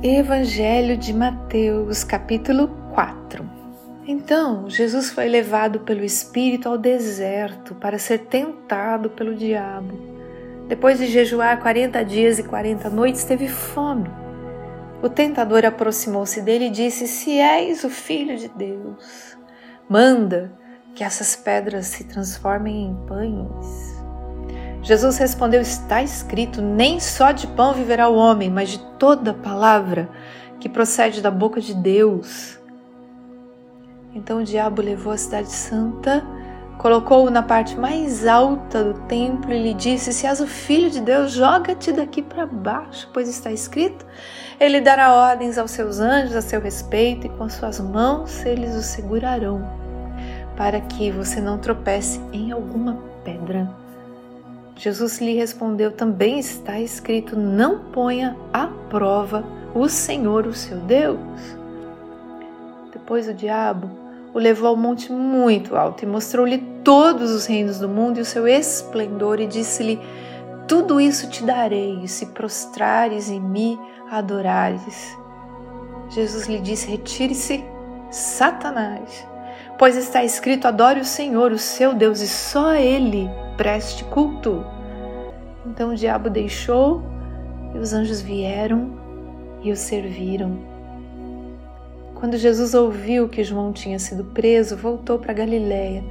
Evangelho de Mateus, capítulo 4. Então, Jesus foi levado pelo Espírito ao deserto para ser tentado pelo diabo. Depois de jejuar 40 dias e 40 noites, teve fome. O tentador aproximou-se dele e disse: Se és o filho de Deus, manda que essas pedras se transformem em pães. Jesus respondeu: Está escrito: Nem só de pão viverá o homem, mas de toda palavra que procede da boca de Deus. Então o diabo levou a cidade santa, colocou-o na parte mais alta do templo e lhe disse: Se és o filho de Deus, joga-te daqui para baixo, pois está escrito: Ele dará ordens aos seus anjos a seu respeito, e com suas mãos eles o segurarão, para que você não tropece em alguma pedra. Jesus lhe respondeu: Também está escrito: Não ponha à prova o Senhor, o seu Deus. Depois o diabo o levou ao monte muito alto e mostrou-lhe todos os reinos do mundo e o seu esplendor, e disse-lhe: Tudo isso te darei, se prostrares e me adorares. Jesus lhe disse: Retire-se, Satanás, pois está escrito: Adore o Senhor, o seu Deus, e só Ele preste culto. Então o diabo deixou e os anjos vieram e o serviram. Quando Jesus ouviu que João tinha sido preso, voltou para Galiléia.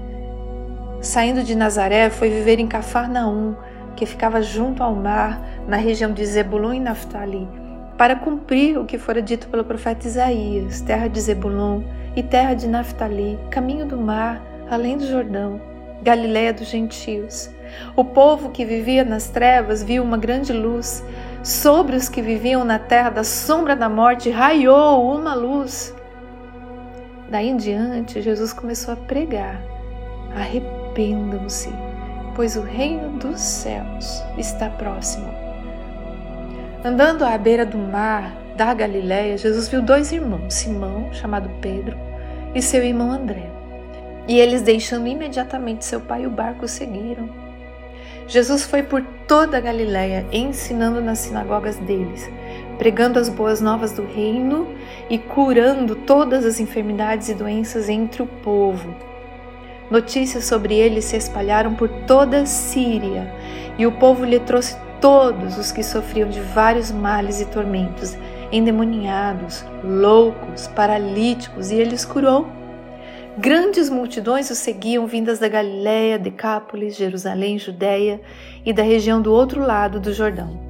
Saindo de Nazaré, foi viver em Cafarnaum, que ficava junto ao mar, na região de Zebulon e Naftali, para cumprir o que fora dito pelo profeta Isaías: terra de Zebulon e terra de Naftali, caminho do mar, além do Jordão Galiléia dos gentios. O povo que vivia nas trevas viu uma grande luz. Sobre os que viviam na terra da sombra da morte raiou uma luz. Daí em diante, Jesus começou a pregar: Arrependam-se, pois o reino dos céus está próximo. Andando à beira do mar da Galiléia, Jesus viu dois irmãos, Simão, chamado Pedro, e seu irmão André. E eles, deixando imediatamente seu pai e o barco, seguiram. Jesus foi por toda a Galiléia, ensinando nas sinagogas deles, pregando as boas novas do reino e curando todas as enfermidades e doenças entre o povo. Notícias sobre ele se espalharam por toda a Síria, e o povo lhe trouxe todos os que sofriam de vários males e tormentos, endemoniados, loucos, paralíticos, e ele os curou. Grandes multidões o seguiam vindas da Galiléia, Decápolis, Jerusalém, Judéia e da região do outro lado do Jordão.